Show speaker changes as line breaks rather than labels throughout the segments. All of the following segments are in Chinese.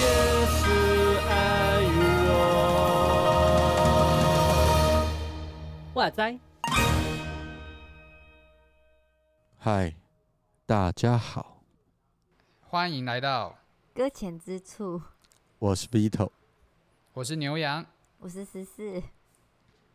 也是爱我。哇塞！
嗨，大家好，
欢迎来到，
搁浅之处，
我是 Vito。
我是牛羊。
我是十四。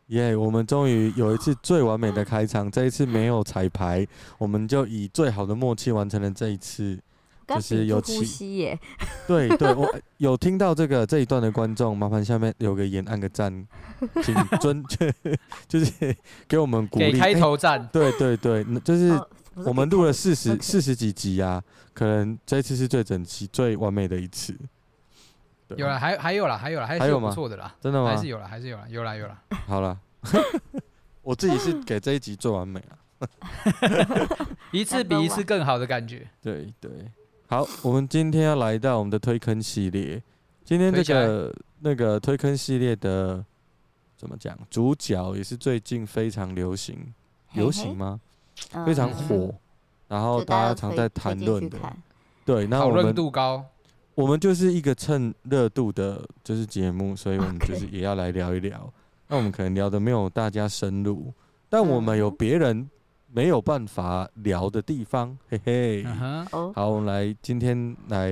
耶、我们终于有一次最完美的开场，这一次没有彩排，我们就以最好的默契完成了这一次。就是有
呼吸耶。
对对，我 有听到这个这一段的观众，麻烦下面留个言，按个赞，请 尊 就是给我们鼓励。
给开头赞、
欸。对对对，就是我们录了四十
哦
四十几集啊，可能这次是最整齐、最完美的一次。
有了，还还有了，还有了，还是有不错的啦。
真的吗？
还是有了，还是有了，有了有了。
好了，我自己是给这一集最完美了，
一次比一次更好的感觉。
对对。好，我们今天要来到我们的推坑系列。今天这个那个推坑系列的怎么讲？主角也是最近非常流行，流行吗？
嗯、
非常火，然后大家常在谈论的。对，那我们
讨论度高。
我们就是一个蹭热度的，就是节目，所以我们就是也要来聊一聊。Okay. 那我们可能聊的没有大家深入，但我们有别人没有办法聊的地方，嘿嘿。
Uh -huh.
好，我们来今天来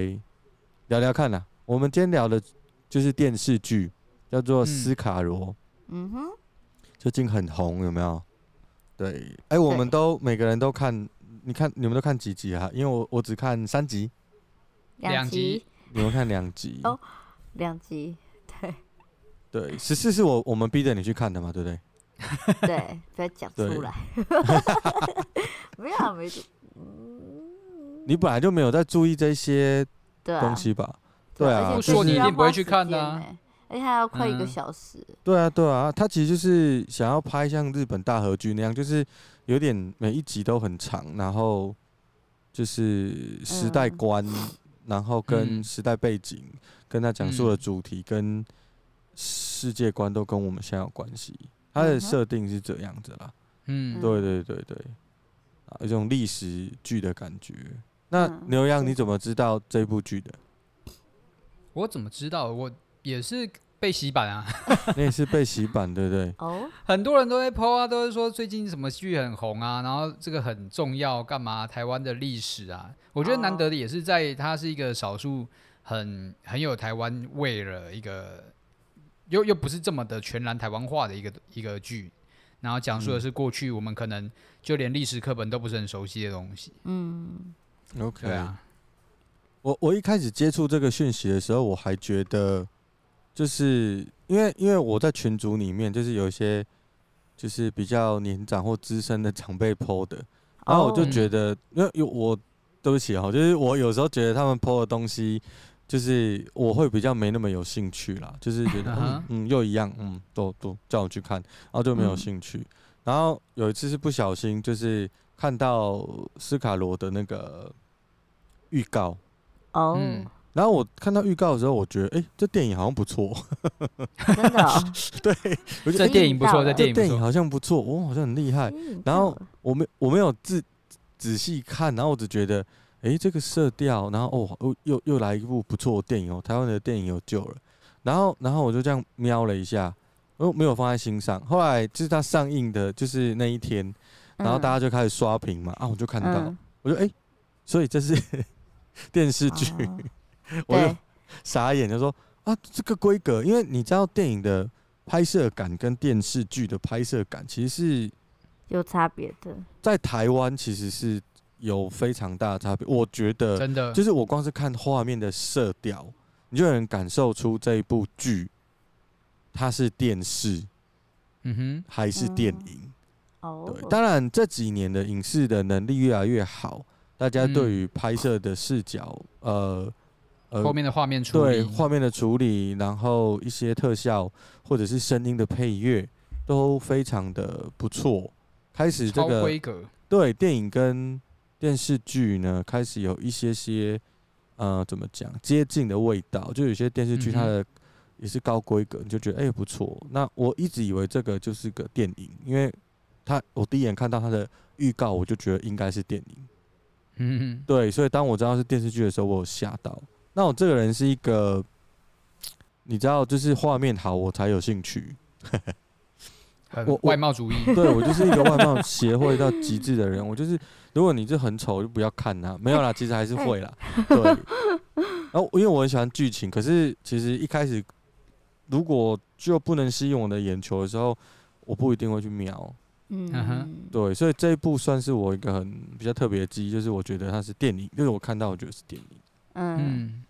聊聊看呐。我们今天聊的就是电视剧，叫做《斯卡罗》。
嗯哼，
最近很红，有没有？对，哎、欸，我们都每个人都看，你看你们都看几集啊？因为我我只看三集，
两集。
你们看两集
哦，两集，对，
对，十四是我我们逼着你去看的嘛，对不对？
对，不要讲出来，没有没，
你本来就没有在注意这些东西吧？对啊，
不说你一定不会去看的，
而且还要快一个小时。
对啊，对啊，他其实就是想要拍像日本大和剧那样，就是有点每一集都很长，然后就是时代观。然后跟时代背景，嗯、跟他讲述的主题跟世界观都跟我们现在有关系。他的设定是这样子啦。
嗯，
对对对对，啊，一种历史剧的感觉。那牛羊你怎么知道这部剧的？
我怎么知道？我也是被洗版啊。
那也是被洗版，对不对？
哦，
很多人都在 po 啊，都是说最近什么剧很红啊，然后这个很重要，干嘛？台湾的历史啊。我觉得难得的也是在它是一个少数很很有台湾味的一个，又又不是这么的全然台湾化的一个一个剧，然后讲述的是过去我们可能就连历史课本都不是很熟悉的东西。
嗯
，OK
啊。
我我一开始接触这个讯息的时候，我还觉得就是因为因为我在群组里面就是有一些就是比较年长或资深的长辈 po 的，然后我就觉得因为有我。对不起哈，就是我有时候觉得他们 po 的东西，就是我会比较没那么有兴趣啦，就是觉得 嗯，嗯又一样，嗯都都叫我去看，然后就没有兴趣。然后有一次是不小心，就是看到斯卡罗的那个预告
哦，
然后我看到预告的时候，我觉得哎、欸，这电影好像不错，
真的、哦，
对，
这电影不错，这电影
好像不错，哦，好像很厉害。然后我没我没有自。仔细看，然后我只觉得，哎、欸，这个色调，然后哦，又又来一部不错的电影哦，台湾的电影有救了。然后，然后我就这样瞄了一下，哦，没有放在心上。后来就是它上映的，就是那一天，然后大家就开始刷屏嘛，啊，我就看到，嗯、我就哎、欸，所以这是 电视剧，哦、我就傻眼，就说啊，这个规格，因为你知道电影的拍摄感跟电视剧的拍摄感其实是。
有差别的，
在台湾其实是有非常大的差别。我觉得
真的
就是我光是看画面的色调，你就能感受出这一部剧它是电视，
嗯哼，
还是电影。
哦，
对，当然这几年的影视的能力越来越好，大家对于拍摄的视角，呃呃，
后面的画面处理，
对画面的处理，然后一些特效或者是声音的配乐都非常的不错。开始这个
规格
对电影跟电视剧呢，开始有一些些呃怎么讲接近的味道，就有些电视剧它的也是高规格，你就觉得哎、欸、不错。那我一直以为这个就是个电影，因为他我第一眼看到他的预告，我就觉得应该是电影。
嗯，
对，所以当我知道是电视剧的时候，我有吓到。那我这个人是一个，你知道，就是画面好我才有兴趣。
我外貌主义，
对我就是一个外貌协会到极致的人。我就是，如果你这很丑，就不要看它。没有啦，其实还是会啦。对。然后因为我很喜欢剧情，可是其实一开始如果就不能吸引我的眼球的时候，我不一定会去瞄。
嗯哼。
对，所以这一部算是我一个很比较特别的记忆，就是我觉得它是电影，就是我看到我觉得是电影。
嗯。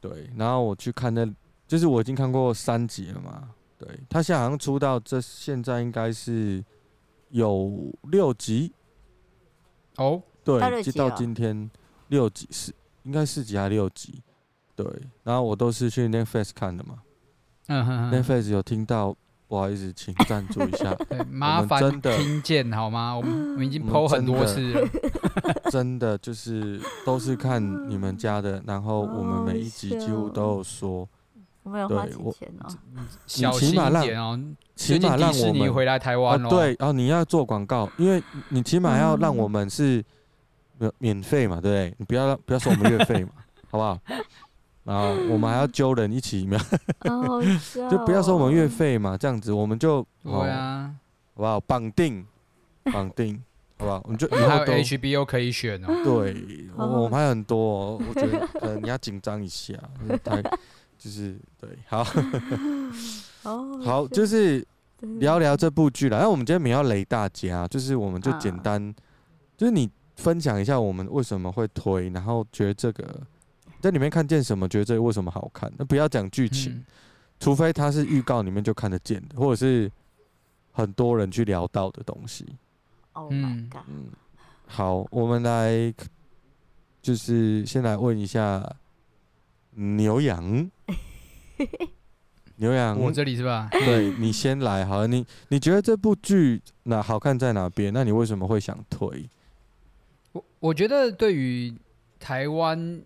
对，然后我去看那，就是我已经看过三集了嘛。对，他现在好像出到这，现在应该是有六集
哦。
对，就到今天六集是应该四集还是六集？对，然后我都是去 Netflix 看的嘛。
嗯哼哼。
Netflix 有听到，不好意思，请赞助一下。
对，麻烦听见好吗？我们 我们已经 PO 很多次了。
真的就是都是看你们家的，然后我们每一集几乎都有说。
我没有花钱哦，
小心一点哦。
起码让我们
回来台湾哦。
对，然后你要做广告，因为你起码要让我们是免免费嘛，对不对？你不要不要收我们月费嘛，好不好？然后我们还要揪人一起，就不要收我们月费嘛，这样子我们就
对啊，
好不好？绑定绑定，好不好？我们就以
后都 HBO 可以选哦。
对，我 们还有很多，哦我觉得可能你要紧张一下，太。就是对，好，好，就是聊聊这部剧了。然后我们今天没有要雷大家，就是我们就简单，就是你分享一下我们为什么会推，然后觉得这个在里面看见什么，觉得这个为什么好看。那不要讲剧情，除非它是预告里面就看得见的，或者是很多人去聊到的东西。
嗯，
好，我们来，就是先来问一下。牛羊，牛羊，
我这里是吧？
对，你先来，好了，你你觉得这部剧哪好看在哪边？那你为什么会想推？
我我觉得对于台湾，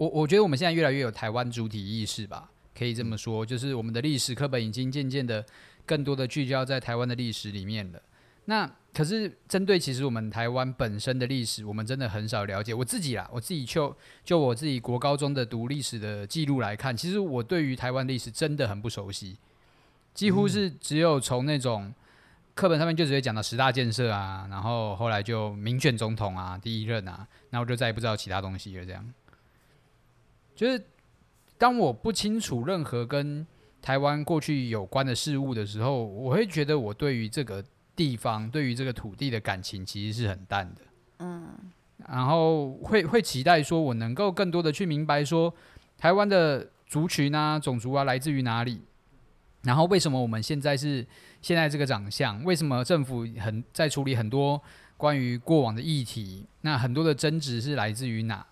我我觉得我们现在越来越有台湾主体意识吧，可以这么说，就是我们的历史课本已经渐渐的更多的聚焦在台湾的历史里面了。那可是针对其实我们台湾本身的历史，我们真的很少了解。我自己啦，我自己就就我自己国高中的读历史的记录来看，其实我对于台湾历史真的很不熟悉，几乎是只有从那种课本上面就直接讲到十大建设啊，然后后来就民选总统啊，第一任啊，然后我就再也不知道其他东西了。这样，就是当我不清楚任何跟台湾过去有关的事物的时候，我会觉得我对于这个。地方对于这个土地的感情其实是很淡的，嗯，然后会会期待说，我能够更多的去明白说，台湾的族群啊、种族啊来自于哪里，然后为什么我们现在是现在这个长相，为什么政府很在处理很多关于过往的议题，那很多的争执是来自于哪？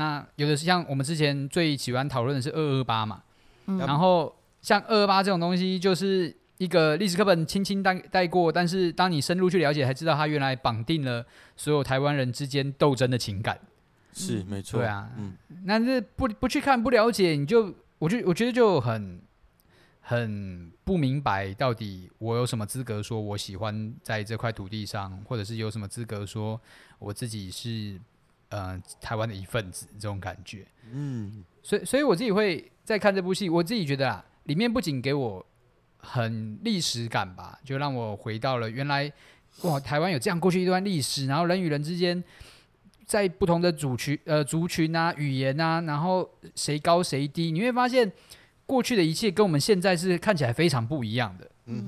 那有的是像我们之前最喜欢讨论的是二二八嘛，嗯，然后像二二八这种东西就是。一个历史课本轻轻带带过，但是当你深入去了解，才知道它原来绑定了所有台湾人之间斗争的情感。
是，没错。
对啊，嗯，那这不不去看不了解，你就我就我觉得就很很不明白，到底我有什么资格说我喜欢在这块土地上，或者是有什么资格说我自己是呃台湾的一份子这种感觉。嗯，所以所以我自己会在看这部戏，我自己觉得啊，里面不仅给我。很历史感吧，就让我回到了原来，哇，台湾有这样过去一段历史，然后人与人之间在不同的族群、呃族群啊、语言啊，然后谁高谁低，你会发现过去的一切跟我们现在是看起来非常不一样的。嗯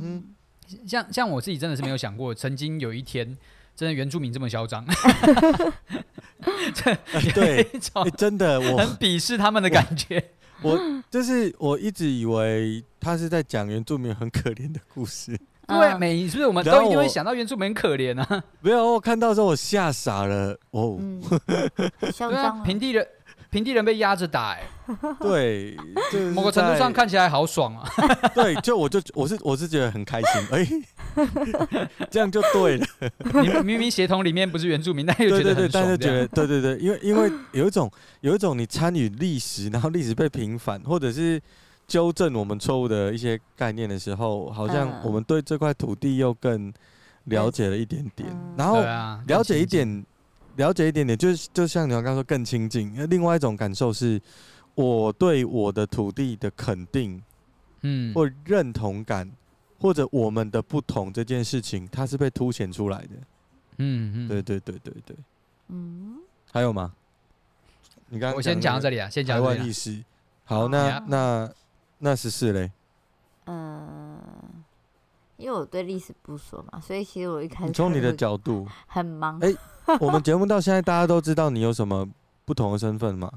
哼，像像我自己真的是没有想过，曾经有一天，真的原住民这么嚣张，
对，真的我
很鄙视他们的感觉。
我就是我一直以为他是在讲原住民很可怜的故事。
对，每是不是我们都一定会想到原住民很可怜啊？
没有，我看到的时候我吓傻了。哦，
对啊，平地人。平地人被压着打，哎，
对，
某个程度上看起来好爽啊。
对，就我就我是我是觉得很开心，哎，这样就对了。
你明明协同里面不是原住民，但又觉得很爽，
但是觉得对对对，因为因为有一种有一种你参与历史，然后历史被平反，或者是。纠正我们错误的一些概念的时候，好像我们对这块土地又更了解了一点点，
嗯、
然后了解一点，了解一点点，就是就像你刚刚说更亲近。那另外一种感受是，我对我的土地的肯定，
嗯，
或认同感，或者我们的不同这件事情，它是被凸显出来的。
嗯嗯，
对对对对对，
嗯，
还有吗？你刚刚
我先讲到这里啊，先讲
台湾意识。好，那、嗯、那那十四嘞？
嗯、呃，因为我对历史不熟嘛，所以其实我一开始
从你的角度
很忙。
哎、欸，我们节目到现在大家都知道你有什么不同的身份吗？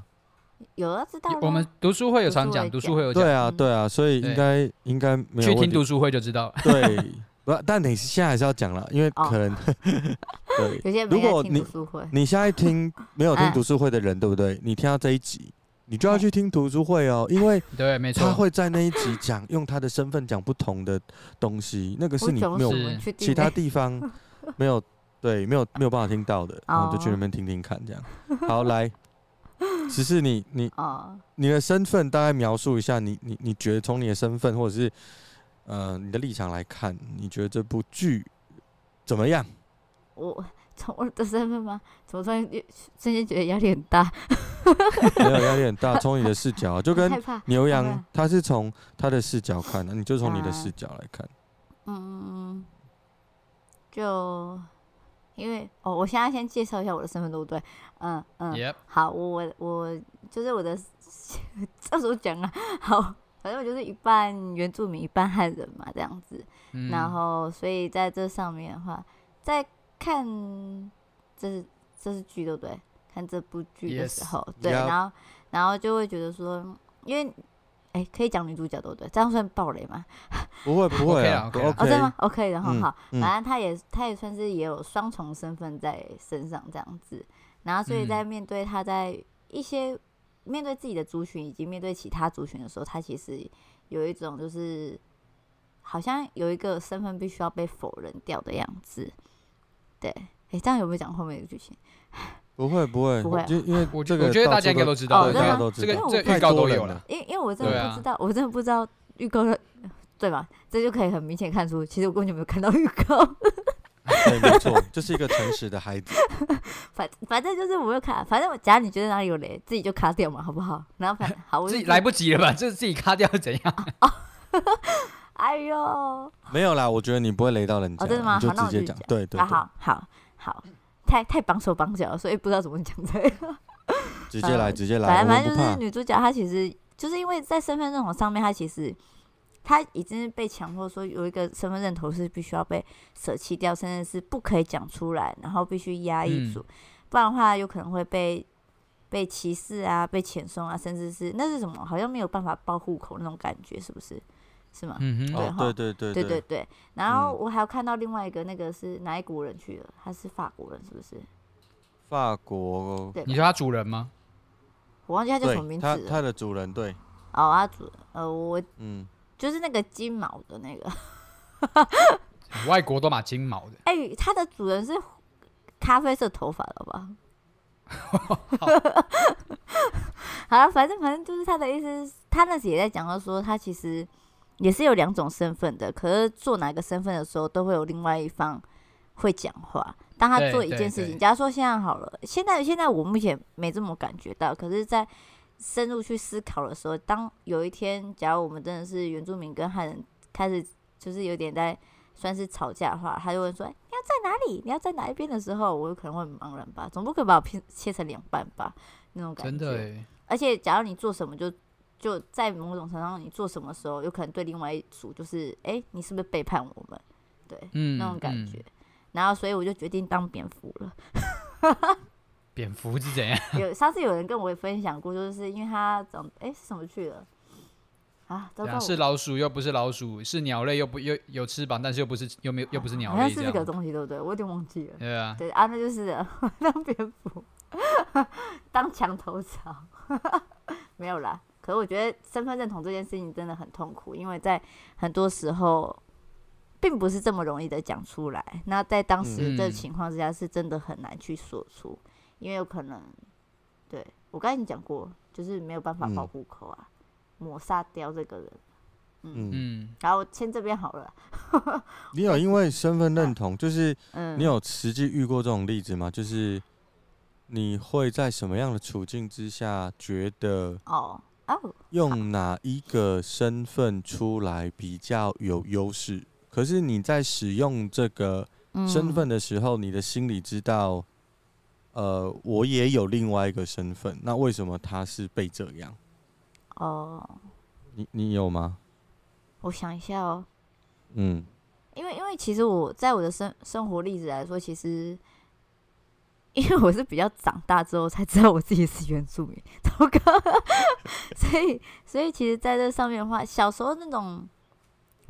有啊，知道。
我们读书会有常讲，读书会有讲。
对啊，对啊，所以应该应该没有
去听读书会就知道。
对，不，但你现在还是要讲了，因为可能、哦、对。如果你你现在听 没有听读书会的人，对不对？你听到这一集。你就要去听读书会哦，因为
对，没错，
他会在那一集讲用他的身份讲不同的东西，那个是你没有其他地方没有对没有没有办法听到的，然后就去那边听听看，这样。好，来，只是你你你的身份大概描述一下，你你你觉得从你的身份或者是呃你的立场来看，你觉得这部剧怎么样？
我。从我的身份吗？怎么突然瞬间觉得压力很大？
没有压力很大，从你的视角，就跟牛羊，他是从他的视角看的，你就从你的视角来看。
嗯，就因为哦，我现在先介绍一下我的身份，对不对？嗯嗯，Yep. 好，我我就是我的，这时候讲啊，好，反正我就是一半原住民，一半汉人嘛，这样子。嗯、然后，所以在这上面的话，在看这是这是剧对不对？看这部剧的时候，yes. 对.然后然后就会觉得说，因为哎，可以讲女主角对不对？这样算暴雷吗？
不会不会啊.
哦，真的吗？OK，然后好，
嗯、
反正他也他也算是也有双重身份在身上这样子，然后所以在面对他在一些、嗯、面对自己的族群以及面对其他族群的时候，他其实有一种就是好像有一个身份必须要被否认掉的样子。对，哎，这样有没有讲后面的剧情？
不会，不会，
不会、啊。
因为我觉得，我觉得大家应该都知道，大家都知道，这个这个预告都有了。
因为因为我真的不知道，啊、我真的不知道预告的，对吧？这就可以很明显看出，其实我根本就没有看到预告。
对，没错，就是一个诚实的孩子。
反反正就是我没有看，反正假如你觉得哪里有雷，自己就卡掉嘛，好不好？然后反正好，我
自己来不及了吧？就是自己卡掉怎样？
哎呦，
没有啦，我觉得你不会雷到人家，
哦、真的吗？
就直接讲，对对，
好好好，太太绑手绑脚了，所以不知道怎么讲这个。
直接来，直接来，
反正反正就是女主角，她其实就是因为在身份认同上面，她其实她已经被强迫说有一个身份认同是必须要被舍弃掉，甚至是不可以讲出来，然后必须压抑住，嗯、不然的话有可能会被被歧视啊，被遣送啊，甚至是那是什么？好像没有办法报户口那种感觉，是不是？是吗？
嗯哼，
对、
哦、对对对
对对对。然后我还有看到另外一个，那个是哪一国人去了？他是法国人，是不是？
法国。
对，你说他主人吗？
我忘记他叫什么名字了。
他他的主人对。
哦，他主人呃，我
嗯，
就是那个金毛的那个。
外国都买金毛的。
哎、欸，他的主人是咖啡色头发的吧？好了，反正反正就是他的意思，他那时也在讲到说，他其实。也是有两种身份的，可是做哪个身份的时候，都会有另外一方会讲话。当他做一件事情，假如说现在好了，现在现在我目前没这么感觉到，可是，在深入去思考的时候，当有一天，假如我们真的是原住民跟汉人开始就是有点在算是吵架的话，他就会说：“你要在哪里？你要在哪一边？”的时候，我有可能会茫然吧，总不可以把我切切成两半吧？那种感觉。真的。而且，假如你做什么就。就在某种程度上，你做什么时候，有可能对另外一组就是，哎、欸，你是不是背叛我们？对，嗯、那种感觉、嗯。然后，所以我就决定当蝙蝠了。
蝙蝠是怎样？
有上次有人跟我分享过，就是因为他长，哎、欸，是什么去了？啊，
是老鼠又不是老鼠，是鸟类又不又有翅膀，但是又不是又没有又不是鸟类，好像
是这个东西，对不对？我有点忘记了。
对啊，
对啊，那就是当蝙蝠，当墙头草，没有啦。可是我觉得身份认同这件事情真的很痛苦，因为在很多时候并不是这么容易的讲出来。那在当时的情况之下，是真的很难去说出，因为有可能，对，我刚才已经讲过，就是没有办法报户口啊。抹杀掉这个人。
嗯，
嗯，
然后签这边好了。
你有因为身份认同，就是
嗯，
你有实际遇过这种例子吗？就是你会在什么样的处境之下觉得
哦哦，
用哪一个身份出来比较有优势？可是你在使用这个身份的时候，你的心里知道，呃，我也有另外一个身份，那为什么他是被这样？
哦，
你你有吗？
我想一下哦，
嗯，
因为因为其实我在我的生生活例子来说，其实因为我是比较长大之后才知道我自己是原住民，糟糕，所以所以其实在这上面的话，小时候那种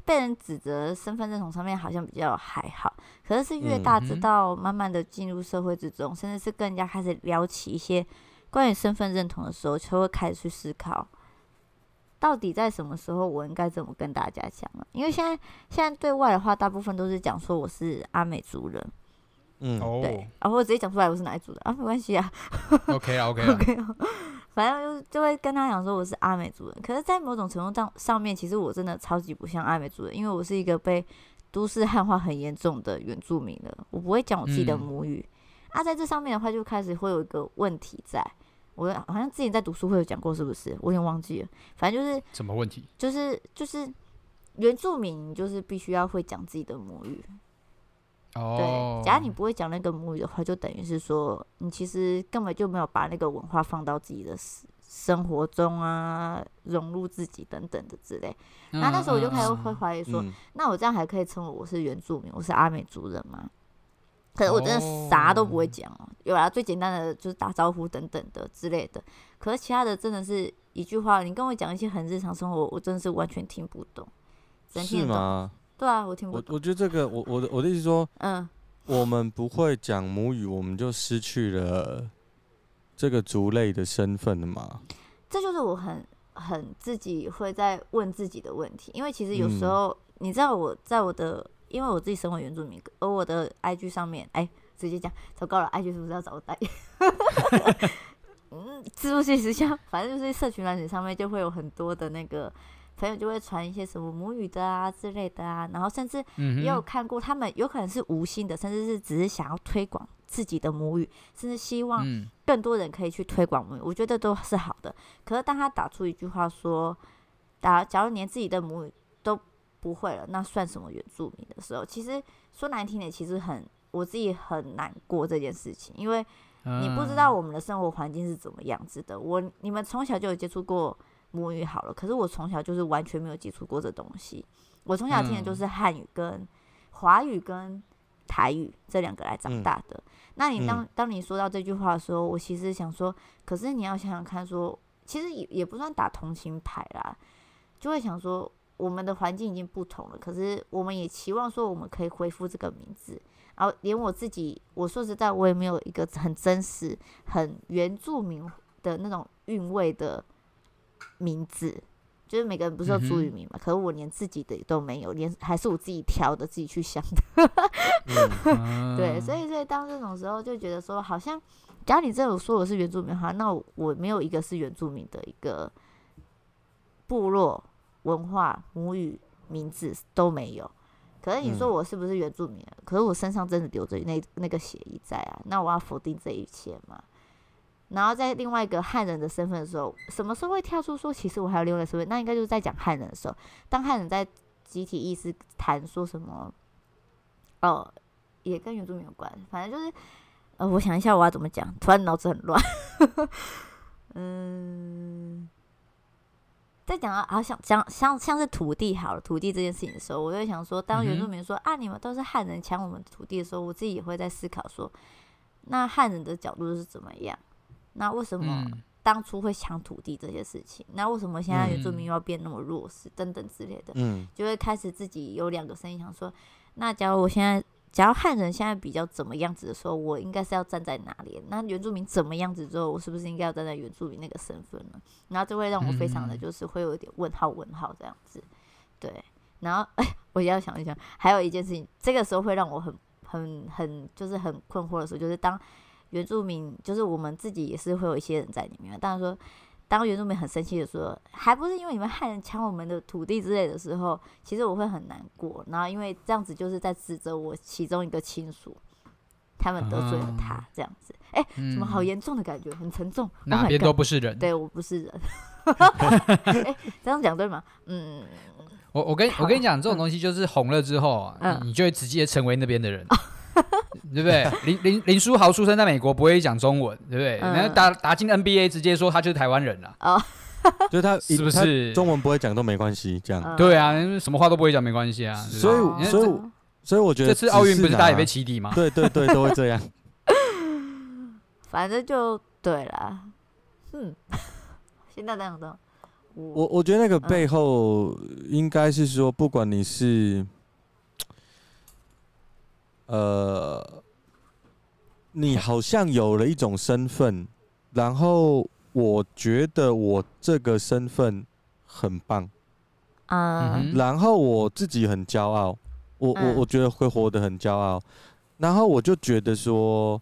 被人指责身份认同上面好像比较还好，可是是越大，直到慢慢的进入社会之中，甚至是跟人家开始聊起一些关于身份认同的时候，就会开始去思考。到底在什么时候我应该怎么跟大家讲呢？因为现在现在对外的话，大部分都是讲说我是阿美族人，
嗯，
对，然后我直接讲出来我是哪一族的啊，没关系啊，
OK 啊，OK 啊
，OK，反正就就会跟他讲说我是阿美族人。可是，在某种程度上上面，其实我真的超级不像阿美族人，因为我是一个被都市汉化很严重的原住民了，我不会讲我自己的母语。嗯、啊，在这上面的话，就开始会有一个问题在。我好像之前在读书会有讲过，是不是？我有点忘记了。反正就是
什么问题？
就是就是原住民就是必须要会讲自己的母语。
哦。
对，假如你不会讲那个母语的话，就等于是说你其实根本就没有把那个文化放到自己的生活中啊，融入自己等等的之类。那、嗯、那时候我就开始会怀疑说，嗯、那我这样还可以称为我是原住民，我是阿美族人吗？可是我真的啥都不会讲哦，有啊，最简单的就是打招呼等等的之类的。可是其他的真的是一句话，你跟我讲一些很日常生活，我真的是完全听不懂。
是吗？
对啊，我听不懂。
我我觉得这个，我我的我的意思说，
嗯，
我们不会讲母语，我们就失去了这个族类的身份了吗？
这就是我很很自己会在问自己的问题，因为其实有时候、嗯、你知道我在我的。因为我自己身为原住民，而我的 IG 上面，哎、欸，直接讲，糟糕了，IG 是不是要找我代言？嗯，自助性时效，反正就是社群软体上面就会有很多的那个朋友就会传一些什么母语的啊之类的啊，然后甚至也有看过他们有可能是无心的，甚至是只是想要推广自己的母语，甚至希望更多人可以去推广母语，我觉得都是好的。可是当他打出一句话说，打假如连自己的母语都不会了，那算什么原住民的时候？其实说难听点，其实很我自己很难过这件事情，因为你不知道我们的生活环境是怎么样子的。我你们从小就有接触过母语好了，可是我从小就是完全没有接触过这东西。我从小听的就是汉语跟华语跟台语这两个来长大的。那你当当你说到这句话的时候，我其实想说，可是你要想想看说，说其实也也不算打同情牌啦，就会想说。我们的环境已经不同了，可是我们也期望说我们可以恢复这个名字。然后连我自己，我说实在，我也没有一个很真实、很原住民的那种韵味的名字。就是每个人不是有族语名嘛？嗯、可是我连自己的都没有，连还是我自己挑的，自己去想的。嗯、对，所以所以当这种时候就觉得说，好像假如你这种说我是原住民的话，那我没有一个是原住民的一个部落。文化、母语、名字都没有，可是你说我是不是原住民？嗯、可是我身上真的留着那那个血裔在啊，那我要否定这一切吗？然后在另外一个汉人的身份的时候，什么时候会跳出说，其实我还有另外一个身份？那应该就是在讲汉人的时候，当汉人在集体意识谈说什么，哦，也跟原住民有关，反正就是，呃，我想一下我要怎么讲，突然脑子很乱，嗯。在讲到好像讲像像是土地好了，土地这件事情的时候，我就会想说，当原住民说、嗯、啊，你们都是汉人抢我们的土地的时候，我自己也会在思考说，那汉人的角度是怎么样？那为什么当初会抢土地这些事情？那为什么现在原住民又要变那么弱势？等等之类的，嗯，就会开始自己有两个声音想说，那假如我现在。假如汉人现在比较怎么样子的时候，我应该是要站在哪里？那原住民怎么样子之后，我是不是应该要站在原住民那个身份呢？然后就会让我非常的就是会有一点问号问号这样子，对。然后哎，我也要想一想，还有一件事情，这个时候会让我很很很就是很困惑的时候，就是当原住民就是我们自己也是会有一些人在里面，当然说当原住民很生气的说，还不是因为你们害人抢我们的土地之类的时候，其实我会很难过。然后因为这样子就是在指责我其中一个亲属，他们得罪了他，啊、这样子。哎、欸，怎么好严重的感觉，很沉重。
哪边都不是人。
对，我不是人。欸、这样讲对吗？嗯。
我我跟我跟你讲，这种东西就是红了之后，嗯、你就会直接成为那边的人，嗯、对不对？林林林书豪出生在美国，不会讲中文，对不对？然后、嗯、打打进 NBA，直接说他就是台湾人了。哦，
就他
是不是
中文不会讲都没关系？这样、
嗯、
对啊，什么话都不会讲没关系啊。
所以所以所以我觉得
这次奥运不是大家也被起底吗？
对对对，都会这样。
反正就对了。嗯，现在这样子。
我我觉得那个背后应该是说，不管你是，呃，你好像有了一种身份，然后我觉得我这个身份很棒，啊，然后我自己很骄傲，我我我觉得会活得很骄傲，然后我就觉得说。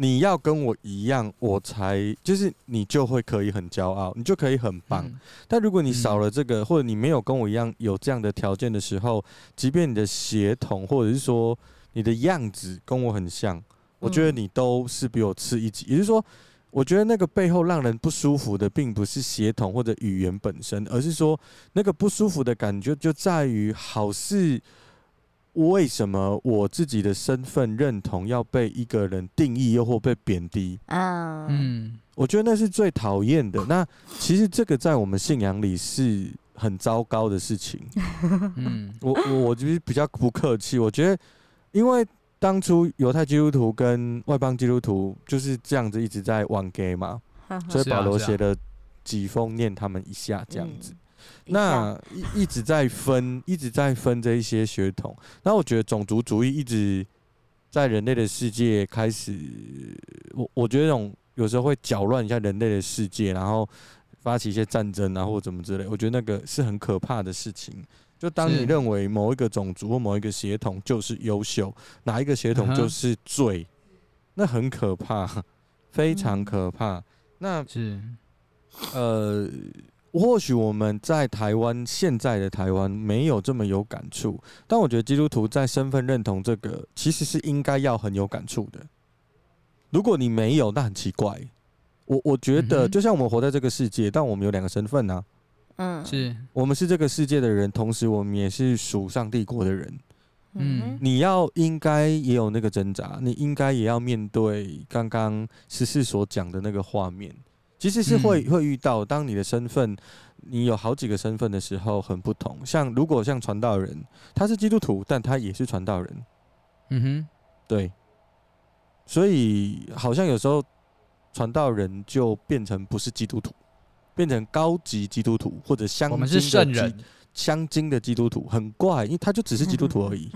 你要跟我一样，我才就是你就会可以很骄傲，你就可以很棒。嗯、但如果你少了这个，嗯、或者你没有跟我一样有这样的条件的时候，即便你的协同或者是说你的样子跟我很像，我觉得你都是比我次一级。嗯、也就是说，我觉得那个背后让人不舒服的，并不是协同或者语言本身，而是说那个不舒服的感觉就在于好似。为什么我自己的身份认同要被一个人定义，又或被贬低？嗯，我觉得那是最讨厌的。那其实这个在我们信仰里是很糟糕的事情。嗯，我我我就是比较不客气。我觉得，因为当初犹太基督徒跟外邦基督徒就是这样子一直在玩 gay 嘛，所以保罗写了几封念他们一下这样子。那一一直在分，一直在分这一些血统。那我觉得种族主义一直在人类的世界开始，我我觉得这种有时候会搅乱一下人类的世界，然后发起一些战争啊，或者怎么之类。我觉得那个是很可怕的事情。就当你认为某一个种族或某一个血统就是优秀，哪一个血统就是罪，那很可怕，非常可怕。那是呃。或许我们在台湾，现在的台湾没有这么有感触，但我觉得基督徒在身份认同这个，其实是应该要很有感触的。如果你没有，那很奇怪。我我觉得，就像我们活在这个世界，但我们有两个身份呢。嗯，是我们是这个世界的人，同时我们也是属上帝国的人。嗯，你要应该也有那个挣扎，你应该也要面对刚刚十四所讲的那个画面。其实是会会遇到，当你的身份，你有好几个身份的时候，很不同。像如果像传道人，他是基督徒，但他也是传道人。嗯哼，对。所以好像有时候传道人就变成不是基督徒，变成高级基督徒或者香精的基，我们是圣人，香精的基督徒很怪，因为他就只是基督徒而已。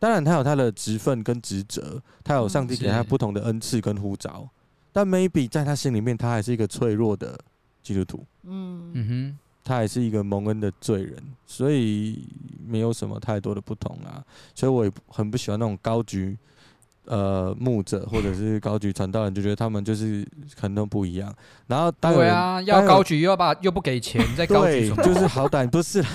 当然，他有他的职分跟职责，他有上帝给他不同的恩赐跟呼召。但 maybe 在他心里面，他还是一个脆弱的基督徒。嗯嗯哼，他还是一个蒙恩的罪人，所以没有什么太多的不同啊。所以我也很不喜欢那种高举呃牧者或者是高举传道人，就觉得他们就是可能都不一样。然后当然，对啊，
要高举又要把又不给钱，再高举什么？
就是好歹不是。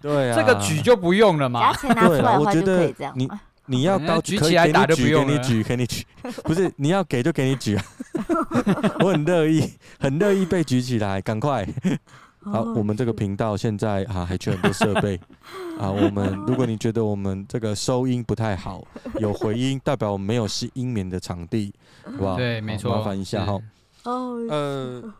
对啊，
这个举就不用了嘛。
钱拿出来的话就可以这样。
你你要 高举起来打就不用了，给你举，给你举，不是你要给就给你举啊！我很乐意，很乐意被举起来，赶快！好，我们这个频道现在啊还缺很多设备 啊。我们如果你觉得我们这个收音不太好，有回音，代表我们没有吸音棉的场地，好不好？
对，没错，
麻烦一下哈。哦，呃。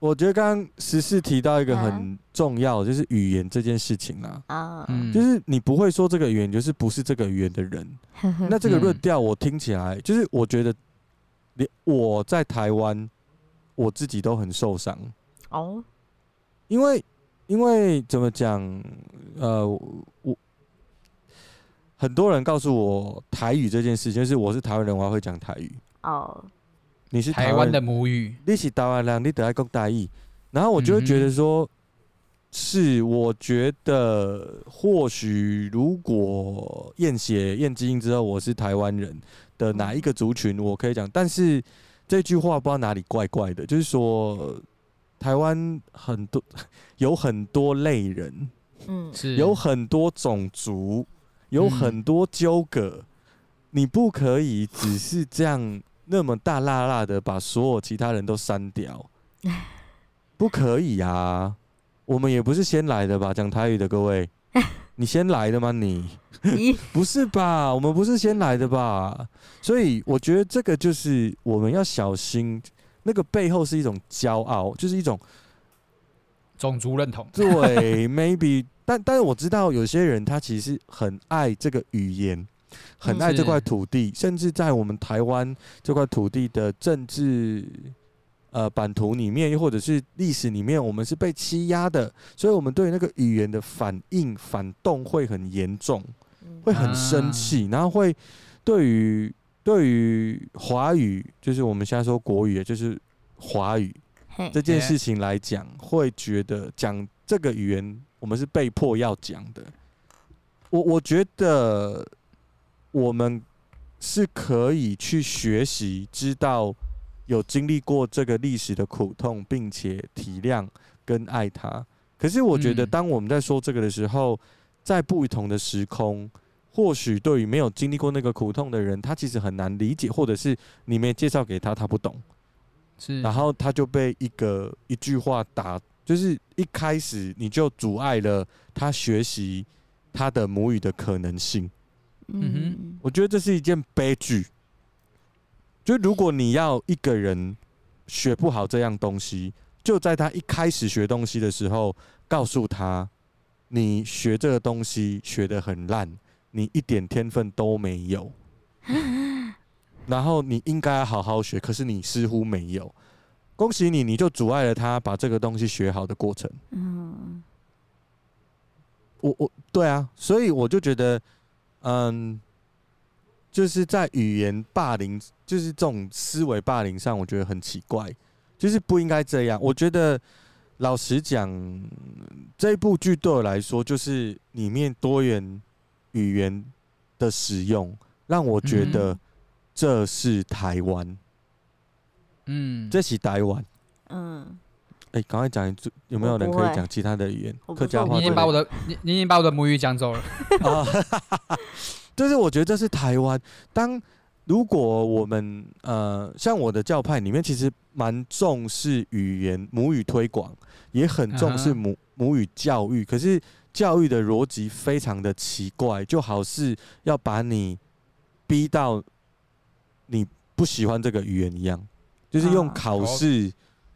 我觉得刚刚十四提到一个很重要，就是语言这件事情啊，啊，就是你不会说这个语言，就是不是这个语言的人。那这个论调我听起来，就是我觉得连我在台湾，我自己都很受伤。哦，因为因为怎么讲？呃，我很多人告诉我台语这件事，就是我是台湾人，我还会讲台语。哦。你是台湾
的母语，
你是台湾人，你得爱讲台语。然后我就会觉得说，嗯、是我觉得或许如果验血验基因之后我是台湾人的哪一个族群，我可以讲。但是这句话不知道哪里怪怪的，就是说台湾很多 有很多类人，
嗯，
是
有很多种族，有很多纠葛，嗯、你不可以只是这样那么大辣辣的把所有其他人都删掉，不可以啊！我们也不是先来的吧？讲台语的各位，你先来的吗？你？不是吧？我们不是先来的吧？所以我觉得这个就是我们要小心，那个背后是一种骄傲，就是一种
种族认同。
对，maybe，但但是我知道有些人他其实很爱这个语言，很爱这块土地，甚至在我们台湾这块土地的政治。呃，版图里面，又或者是历史里面，我们是被欺压的，所以我们对那个语言的反应、反动会很严重，会很生气，然后会对于对于华语，就是我们现在说国语，就是华语这件事情来讲，会觉得讲这个语言，我们是被迫要讲的。我我觉得我们是可以去学习，知道。有经历过这个历史的苦痛，并且体谅跟爱它。可是我觉得，当我们在说这个的时候，在不同的时空，或许对于没有经历过那个苦痛的人，他其实很难理解，或者是你没介绍给他，他不懂。
是，然
后他就被一个一句话打，就是一开始你就阻碍了他学习他的母语的可能性。
嗯哼，
我觉得这是一件悲剧。就如果你要一个人学不好这样东西，就在他一开始学东西的时候，告诉他，你学这个东西学得很烂，你一点天分都没有，然后你应该要好好学，可是你似乎没有，恭喜你，你就阻碍了他把这个东西学好的过程。嗯，我我对啊，所以我就觉得，嗯。就是在语言霸凌，就是这种思维霸凌上，我觉得很奇怪，就是不应该这样。我觉得老实讲，这部剧对我来说，就是里面多元语言的使用，让我觉得这是台湾。嗯，这是台湾。嗯。哎，赶快讲一句，有没有人可以讲其他的语言？客家话。
你已经把我的，你 你已经把我的母语讲走了。
就是我觉得这是台湾。当如果我们呃，像我的教派里面，其实蛮重视语言母语推广，也很重视母母语教育。可是教育的逻辑非常的奇怪，就好似要把你逼到你不喜欢这个语言一样，就是用考试、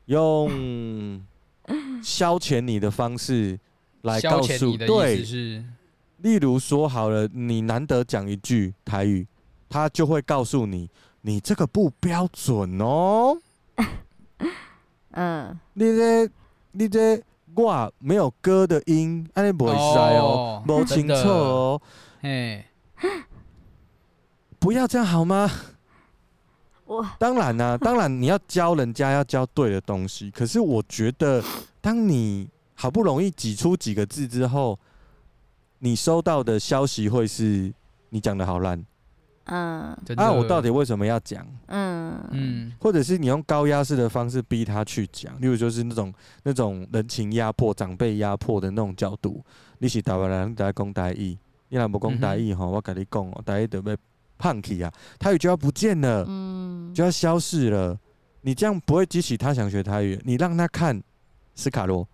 用 消遣你的方式来告诉，对。例如说好了，你难得讲一句台语，他就会告诉你，你这个不标准哦。嗯，你这你这哇没有歌的音，安尼不会塞哦，不清楚哦。哎，不要这样好吗？我当然啦、啊，当然你要教人家要教对的东西。可是我觉得，当你好不容易挤出几个字之后。你收到的消息会是你讲的好烂，嗯，啊，我到底为什么要讲？嗯嗯，或者是你用高压式的方式逼他去讲，例如就是那种那种人情压迫、长辈压迫的那种角度。你是台湾人，你在讲台语，你若不讲台语吼，我跟你讲哦，台语就要胖起啊，台语就要不见了，嗯，就要消失了。你这样不会激起他想学台语，你让他看斯卡罗，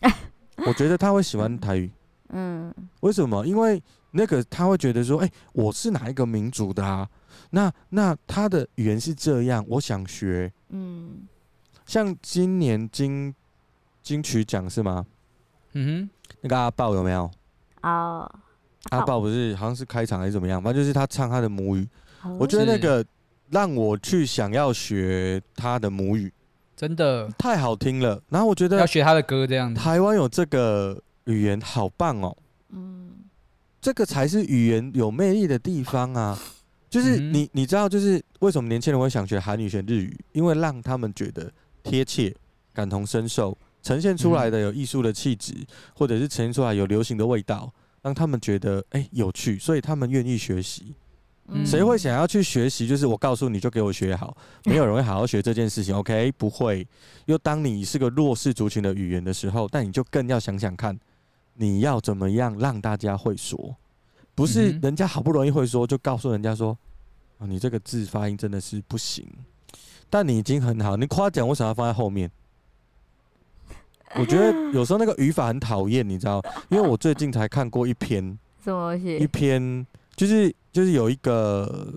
我觉得他会喜欢台语。嗯，为什么？因为那个他会觉得说，哎、欸，我是哪一个民族的啊？那那他的语言是这样，我想学。嗯，像今年金金曲奖是吗？嗯哼，那个阿豹有没有？哦，阿豹不是好像是开场还是怎么样？反正就是他唱他的母语，我觉得那个让我去想要学他的母语，
真的
太好听了。然后我觉得
要学他的歌这样子，
台湾有这个。语言好棒哦，嗯，这个才是语言有魅力的地方啊。就是你，你知道，就是为什么年轻人会想学韩语、学日语？因为让他们觉得贴切、感同身受，呈现出来的有艺术的气质，或者是呈现出来有流行的味道，让他们觉得哎、欸、有趣，所以他们愿意学习。
嗯
谁会想要去学习？就是我告诉你就给我学好，没有人会好好学这件事情。OK，不会。又当你是个弱势族群的语言的时候，但你就更要想想看，你要怎么样让大家会说？不是人家好不容易会说，就告诉人家说，哦，你这个字发音真的是不行。但你已经很好，你夸奖为什么要放在后面？我觉得 有时候那个语法很讨厌，你知道？因为我最近才看过一篇，
什么东西？
一篇就是就是有一个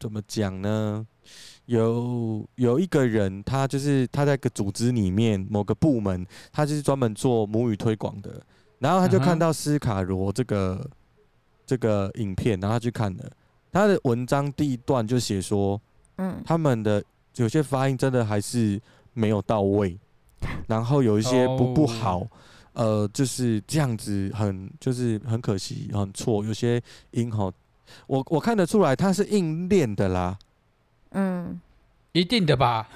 怎么讲呢？有有一个人，他就是他在个组织里面某个部门，他就是专门做母语推广的。然后他就看到斯卡罗这个这个影片，然后他去看了他的文章第一段就写说，
嗯，
他们的有些发音真的还是没有到位。然后有一些不不好，oh. 呃，就是这样子很，很就是很可惜，很错。有些音吼，我我看得出来他是硬练的啦。
嗯，
一定的吧？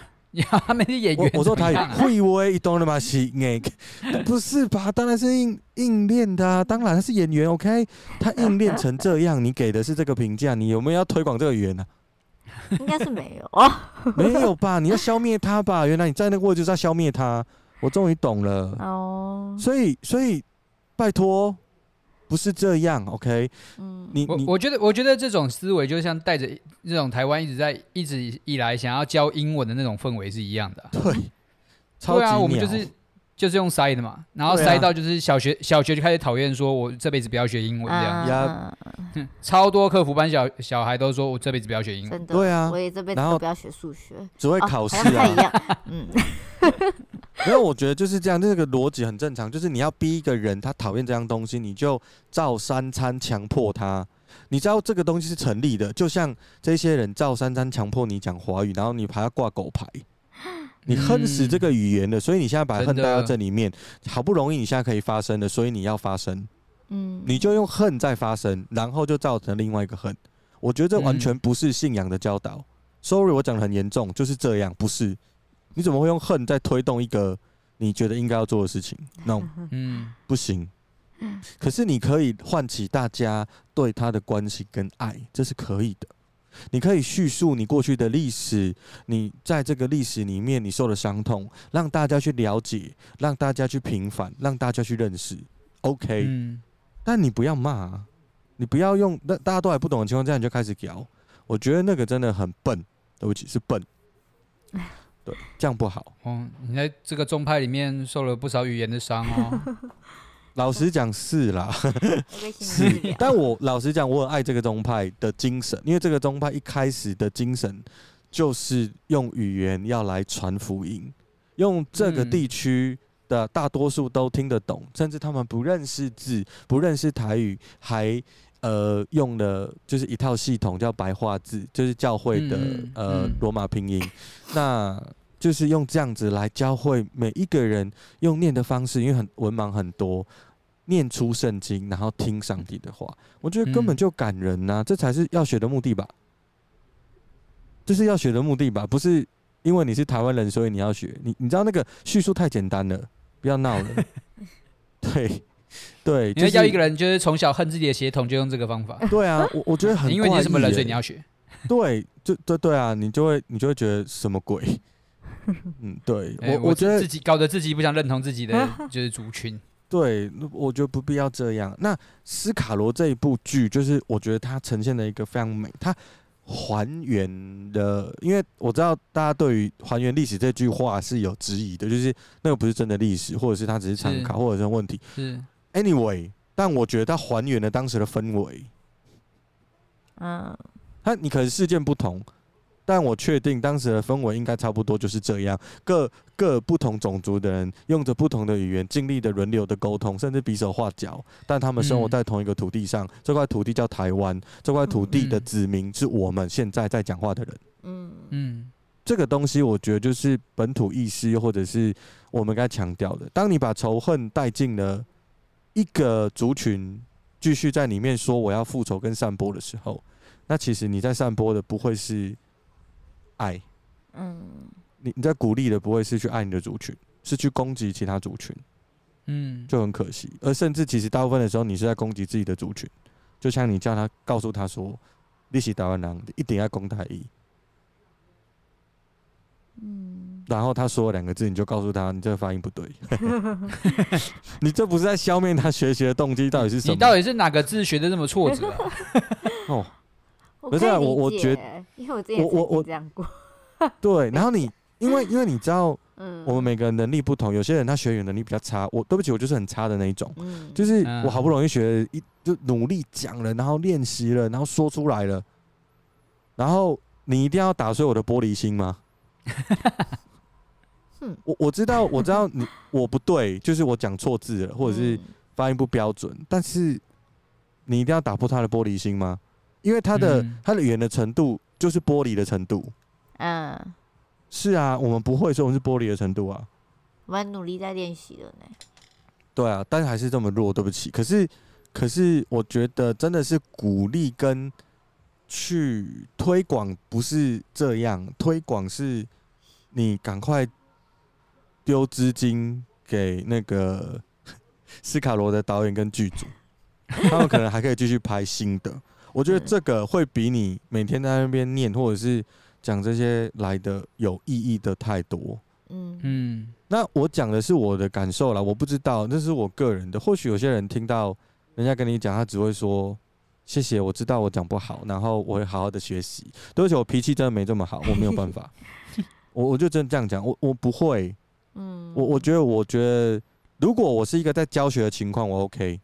他们的演员、啊我，
我说他会不会懂了吗？是哎，不是吧？当然是硬硬练的啊，当然他是演员。OK，他硬练成这样，你给的是这个评价，你有没有要推广这个语言呢？
应该是没有哦，
没有吧？你要消灭他吧？原来你在那个位置就是要消灭他，我终于懂了哦。所以，所以拜托，不是这样，OK？嗯，你你
我我觉得，我觉得这种思维就像带着这种台湾一直在一直以来想要教英文的那种氛围是一样的啊。
对，超级
对啊，我们就是。就是用塞的嘛，然后塞到就是小学，啊、小学就开始讨厌，说我这辈子不要学英文这
样
超多客服班小小孩都说我这辈子不要学英文。
对啊，
我也这辈子都不要学数学，
只会考试啊。
哦、一样，嗯。
因为我觉得就是这样，这个逻辑很正常，就是你要逼一个人他讨厌这样东西，你就照三餐强迫他。你知道这个东西是成立的，就像这些人照三餐强迫你讲华语，然后你还要挂狗牌。你恨死这个语言了，所以你现在把恨带到这里面，好不容易你现在可以发声了，所以你要发声，嗯，你就用恨在发声，然后就造成另外一个恨。我觉得这完全不是信仰的教导。Sorry，我讲的很严重，就是这样，不是？你怎么会用恨在推动一个你觉得应该要做的事情？No，嗯，不行。可是你可以唤起大家对他的关心跟爱，这是可以的。你可以叙述你过去的历史，你在这个历史里面你受的伤痛，让大家去了解，让大家去平反，让大家去认识。OK，嗯，但你不要骂，你不要用那大家都还不懂的情况下你就开始聊，我觉得那个真的很笨，对不起，是笨，对，这样不好。
哦，你在这个宗派里面受了不少语言的伤哦。
老实讲是啦，是，但我老实讲，我很爱这个宗派的精神，因为这个宗派一开始的精神就是用语言要来传福音，用这个地区的大多数都听得懂，甚至他们不认识字、不认识台语，还呃用了就是一套系统叫白话字，就是教会的呃罗马拼音，那。就是用这样子来教会每一个人用念的方式，因为很文盲很多，念出圣经，然后听上帝的话，我觉得根本就感人呐、啊，这才是要学的目的吧？这是要学的目的吧？不是因为你是台湾人，所以你要学。你你知道那个叙述太简单了，不要闹了。对 对，
因为要一个人就是从小恨自己的血统，就用这个方法。
对啊，我我觉得很、欸，
因为你是什么人，所以你要学。
对，就对对啊，你就会你就会觉得什么鬼？嗯，对我、欸、
我
觉得
自己搞得自己不想认同自己的就是族群。
对，我觉得不必要这样。那斯卡罗这一部剧，就是我觉得它呈现了一个非常美，它还原的，因为我知道大家对于还原历史这句话是有质疑的，就是那个不是真的历史，或者是它只是参考，或者是问题。
是
，anyway，但我觉得它还原了当时的氛围。嗯，它你可能事件不同。但我确定当时的氛围应该差不多就是这样，各各不同种族的人用着不同的语言，尽力的轮流的沟通，甚至比手画脚，但他们生活在同一个土地上，嗯、这块土地叫台湾，这块土地的子民是我们现在在讲话的人。嗯嗯，这个东西我觉得就是本土意识，或者是我们该强调的。当你把仇恨带进了一个族群，继续在里面说我要复仇跟散播的时候，那其实你在散播的不会是。爱，嗯，你你在鼓励的不会是去爱你的族群，是去攻击其他族群，嗯，就很可惜。而甚至其实大部分的时候，你是在攻击自己的族群。就像你叫他告诉他说，你是台湾人，一定要攻台语。
嗯，
然后他说了两个字，你就告诉他，你这个发音不对。你这不是在消灭他学习的动机，到底是什么？
你到底是哪个字学的这么挫折、啊？
哦，
我
不是啊我我
觉得因为我之前
我我我
这样过，
对。然后你，因为因为你知道，
嗯，
我们每个人能力不同，有些人他学语能力比较差。我对不起，我就是很差的那一种。
嗯，
就是
嗯
我好不容易学了一，就努力讲了，然后练习了，然后说出来了，然后你一定要打碎我的玻璃心吗？
哼
我我知道，我知道你我不对，就是我讲错字了，或者是
嗯
发音不标准，但是你一定要打破他的玻璃心吗？因为他的、
嗯
他的语言的程度就是玻璃的程度。
嗯，
是啊，我们不会说我们是玻璃的程度啊。
我蛮努力在练习的呢。
对啊，但是还是这么弱，对不起。可是，可是我觉得真的是鼓励跟去推广不是这样，推广是你赶快丢资金给那个 斯卡罗的导演跟剧组，他们可能还可以继续拍新的。我觉得这个会比你每天在那边念或者是讲这些来的有意义的太多。
嗯
嗯，
那我讲的是我的感受啦，我不知道，那是我个人的。或许有些人听到人家跟你讲，他只会说谢谢，我知道我讲不好，然后我会好好的学习。对不起，我脾气真的没这么好，我没有办法。我我就真的这样讲，我我不会。
嗯，
我我觉得，我觉得，如果我是一个在教学的情况，我 OK。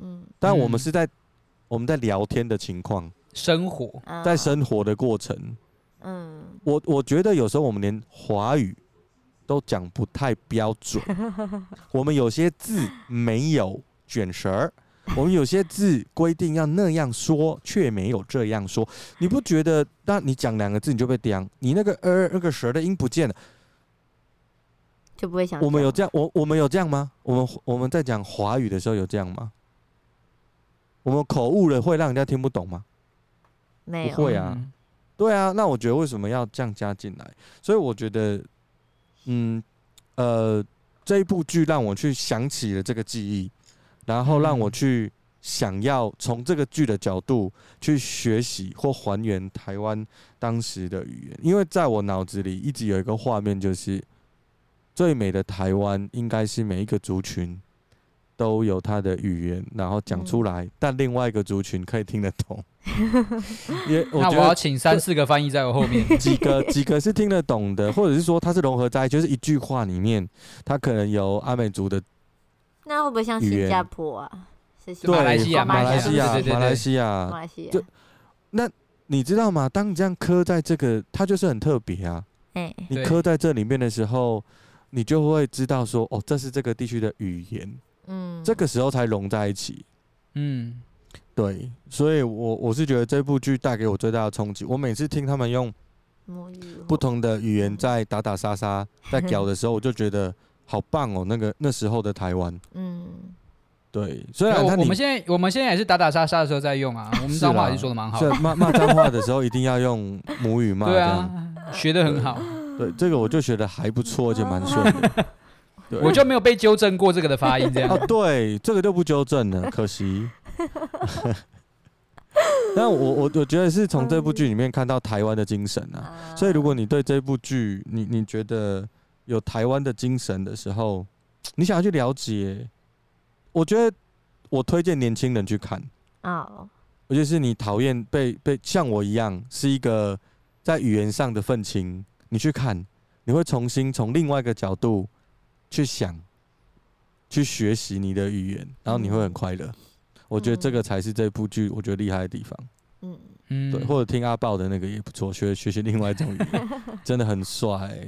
嗯，
但我们
嗯
是在我们在聊天的情况，
生活，
嗯
在生活的过程，
嗯
我我觉得有时候我们连华语都讲不太标准，我们有些字没有卷舌儿，我们有些字规定要那样说，却没有这样说。你不觉得？那你讲两个字你就被刁，你那个呃那个舌的音不见了。
就不会想
我们有这样，我我们有这样吗？我们我们在讲华语的时候有这样吗？我们口误了会让人家听不懂吗？
没有。
不会啊。
嗯。
对啊，那我觉得为什么要这样加进来？所以我觉得，嗯，呃，这一部剧让我去想起了这个记忆，然后让我去想要从这个剧的角度去学习或还原台湾当时的语言，因为在我脑子里一直有一个画面，就是最美的台湾应该是每一个族群都有他的语言，然后讲出来，但另外一个族群可以听得懂。因为我
那我
觉得
要请三四个翻译在我后面。
几个几个是听得懂的，或者是说它是融合在，就是一句话里面，它可能有阿美族的
那会不会像新加坡啊？
马来西亚
哦
马来西
亚、
马来西
亚
马
亚，来西
就
那，
你知道吗？当你这样刻在这个，它就是很特别啊。
哎，
你
对
刻在这里面的时候，你就会知道说，哦，这是这个地区的语言，
嗯，
这个时候才融在一起。
嗯，
对，所以我我是觉得这部剧带给我最大的冲击。我每次听他们用
母语
不同的语言在打打杀杀，在屌的时候，我就觉得好棒哦。那个那时候的台湾，
嗯，
对，虽然他
我我们现在我们现在也是打打杀杀的时候在用啊，我
们
脏话已经说的蛮好
骂骂脏话的时候一定要用母语骂。对，
啊，学的很好，
对，这个我就学的还不错，而且蛮顺的。对。
我就没有被纠正过这个的发音这样。
啊，对，这个就不纠正了，可惜。但我我我觉得是从这部剧里面看到台湾的精神啊，
啊
所以如果你对这部剧，你你觉得有台湾的精神的时候，你想要去了解，我觉得我推荐年轻人去看，
哦，
尤其是你讨厌被被像我一样是一个在语言上的愤青，你去看，你会重新从另外一个角度去想，去学习你的语言，然后你会很快乐。我觉得这个才是这部剧我觉得厉害的地方。
嗯，
嗯，
对，或者听阿豹的那个也不错，学学习另外一种语言，真的很帅。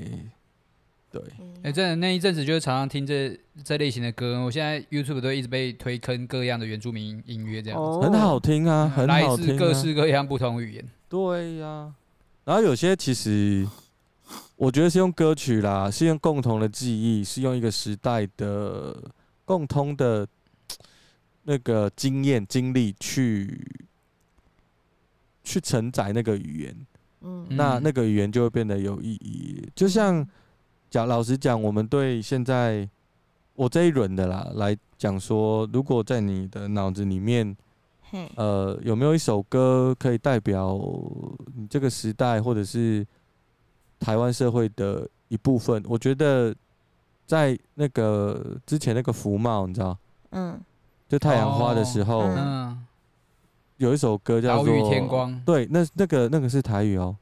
对，
哎、真的那一阵子就是常常听这这类型的歌，我现在 YouTube 都一直被推坑各样的原住民音乐，这样子，
哦，
很好听啊，很
来
好听、啊。
自各式各样不同语言。
对呀、然后有些其实我觉得是用歌曲啦，是用共同的记忆，是用一个时代的共通的那个经验经历去去承载那个语言。
嗯
嗯
那那个语言就会变得有意义。就像讲老实讲，我们对现在我这一轮的啦来讲说，如果在你的脑子里面
嘿，
呃，有没有一首歌可以代表你这个时代或者是台湾社会的一部分？我觉得在那个之前那个福茂，你知道，
嗯，
就太阳花的时候，
哦
嗯，
有一首歌叫做
天光，
对，那那个那个是台语哦，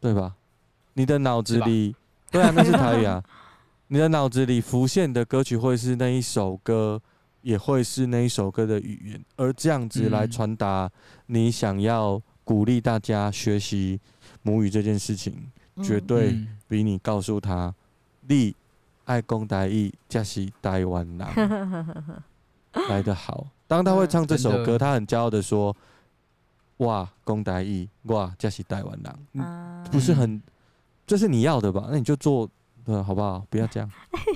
对吧？你的脑子里，对啊，那是台语啊。你的脑子里浮现的歌曲会是那一首歌，也会是那一首歌的语言，而这样子来传达你想要鼓励大家学习母语这件事情，
嗯
绝对
嗯
比你告诉他你爱公台语，才是台湾人 来的好。当他会唱这首歌，他很骄傲的说：“哇，公台语，哇，才是台湾人。”不是很，这是你要的吧？那你就做。对，好不好？不要这样。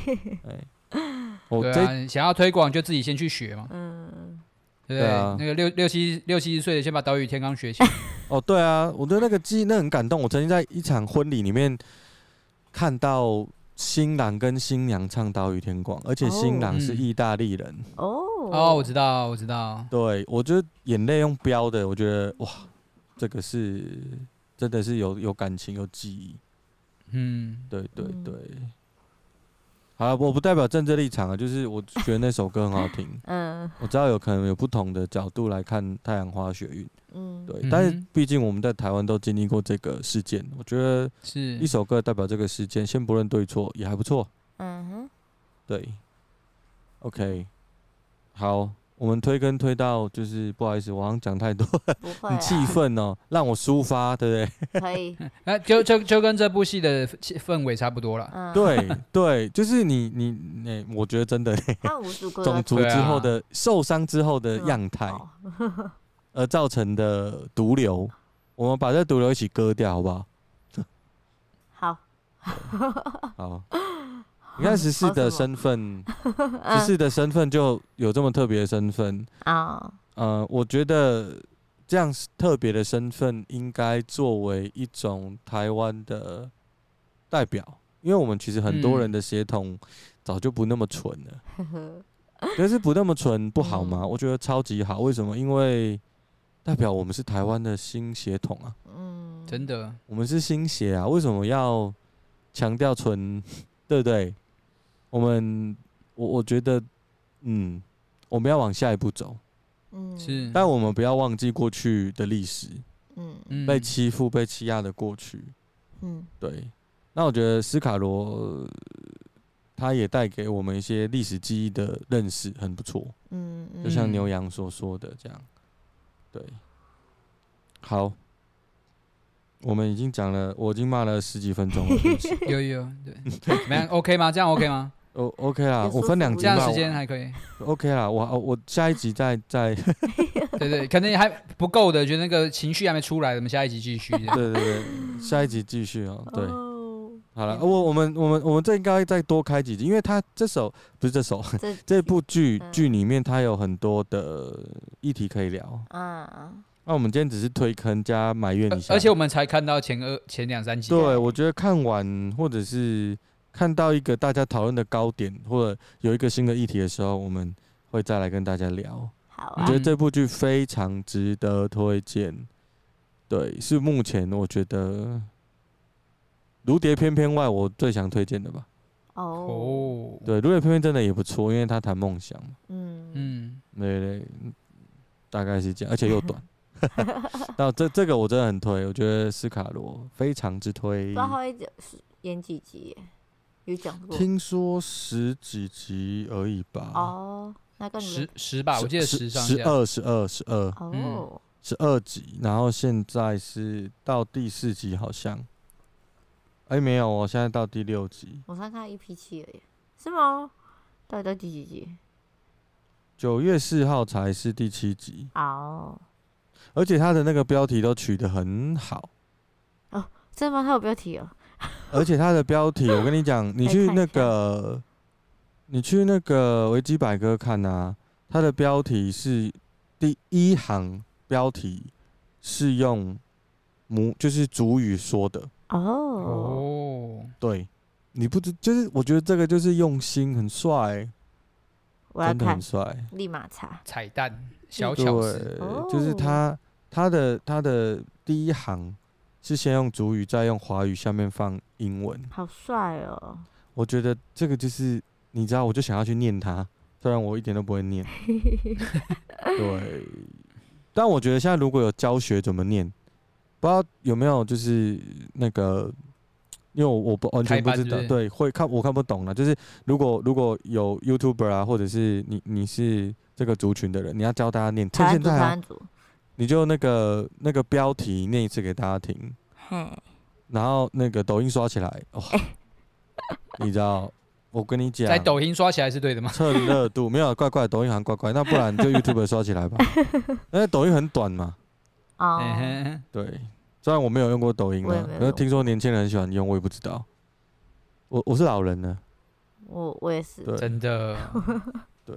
哎，我
啊，想要推广就自己先去学嘛，
嗯，
对不对？
对啊
那个六六七六七十岁的先把岛屿天光学起来。
哦，对啊，我对那个记忆那很感动。我曾经在一场婚礼里面看到新郎跟新娘唱《岛屿天光》，而且新郎是意大利人。
哦
哦，我知道，我知道。
对，我觉得眼泪用飙的，我觉得哇，这个是真的是有有感情有记忆。
嗯，
对对
嗯
对。好了，我不代表政治立场啊，就是我觉得那首歌很好听。
嗯。
我知道有可能有不同的角度来看太阳花雪运，
嗯，
对，
但是毕竟我们在台湾都经历过这个事件，我觉得
是。
一首歌代表这个事件，先不论对错也还不错，
嗯哼，
对，OK，好，我们推跟推到就是不好意思，我好像讲太多，
不会
很气
啊，
愤哦，让我抒发，对不对
可以，
那就就就跟这部戏的气氛围差不多了。
嗯，
对？对对，就是你你那、我觉得真的 种族之后的、受伤之后的样态。
哦
而造成的毒瘤，我们把这毒瘤一起割掉，好不好？
好，
好，你看十四的身份，十四的身份就有这么特别的身份。
啊，
呃，我觉得这样特别的身份应该作为一种台湾的代表，因为我们其实很多人的血统早就不那么纯了。可是不那么纯不好吗？
嗯
我觉得超级好。为什么？因为代表我们是台湾的新血统啊。
嗯，
真的，
我们是新血啊，为什么要强调纯？对不对？我们我我觉得，嗯，我们要往下一步走，
嗯
是，
但我们不要忘记过去的历史，
嗯
嗯
被欺负、被欺压的过去。
嗯
对，那我觉得斯卡罗他也带给我们一些历史记忆的认识，很不错。
嗯，
就像
嗯
牛羊所说的这样，对，好，我们已经讲了，我已经骂了十几分钟了
有有对，怎么样？OK 吗？这样 OK 吗？
哦，OK 啦，我分
两
集吧
这样时间还可以。
OK 啦，我我我下一集再再，对
对对，可能还不够的，觉得那个情绪还没出来，我们下一集继续。
对对对，下一集继续哦，对，
哦
好了，我我们我们我们这应该再多开几集，因为他这首不是这首
这
这部剧
嗯
剧里面，它有很多的议题可以聊。
嗯
那我们今天只是推坑加埋怨一下，
而且我们才看到前二前两三集。
对，我觉得看完或者是看到一个大家讨论的高点，或者有一个新的议题的时候，我们会再来跟大家聊。
好啊
我觉，得这部剧非常值得推荐，对，是目前我觉得《如蝶翩翩》外我最想推荐的吧。
哦，
哦，
对，《如蝶翩翩》真的也不错，因为他谈梦想嘛，
嗯
嗯，
对对对，大概是这样，而且又短。那这这个我真的很推，我觉得斯卡罗非常之推
不知。道会是演几集耶？有讲过
听说十几集而已吧？
哦，那跟
十十吧，我记得十上。
十二、十二、十二、
哦，
十二集，然后现在是到第四集，好像。哎、没有我，现在到第六集，
我才看一 P 七而已，是吗？到底到第几集？
九月四号才是第七集，
哦，
而且他的那个标题都取得很好哦，
真的吗？他有标题哦。
而且它的标题，我跟你讲，你去那个，你去那个维基百科看啊，它的标题是第一行标题是用母，就是主语说的。
哦，
哦，
对，你不知就是我觉得这个就是用心，很帅欸、
我要看
真的很，帅。
立马查。
彩蛋小巧思，
就是他他的他的第一行是先用主语，再用华语，下面放英文。
好帅哦！
我觉得这个就是你知道，我就想要去念它，虽然我一点都不会念。对，但我觉得现在如果有教学怎么念，不知道有没有就是那个，因为我我不完全不知道，
是是
对，会看我看不懂了。就是如果如果有 YouTuber 啊，或者是你你是这个族群的人，你要教大家念，趁现在、啊、你就那个那个标题念一次给大家听，
嘿
然后那个抖音刷起来哦，欸、你知道。我跟你讲，
在抖音刷起来是对的吗？
蹭热度没有怪怪，抖音好像怪怪，那不然就 YouTube 刷起来吧。因为抖音很短嘛。
哦。
对，虽然我没有用过抖音啊，可是听说年轻人很喜欢用，我也不知道。我我是老人呢。
我我也是。
真的。
对。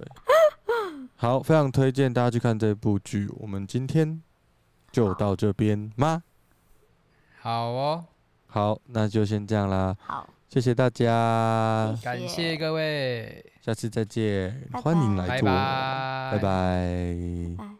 好，非常推荐大家去看这部剧。我们今天就到这边吗？
好哦。
好，那就先这样啦。
好。
谢谢大家，
感谢各位，
下次再
见，
欢迎来做，
拜拜。
拜拜。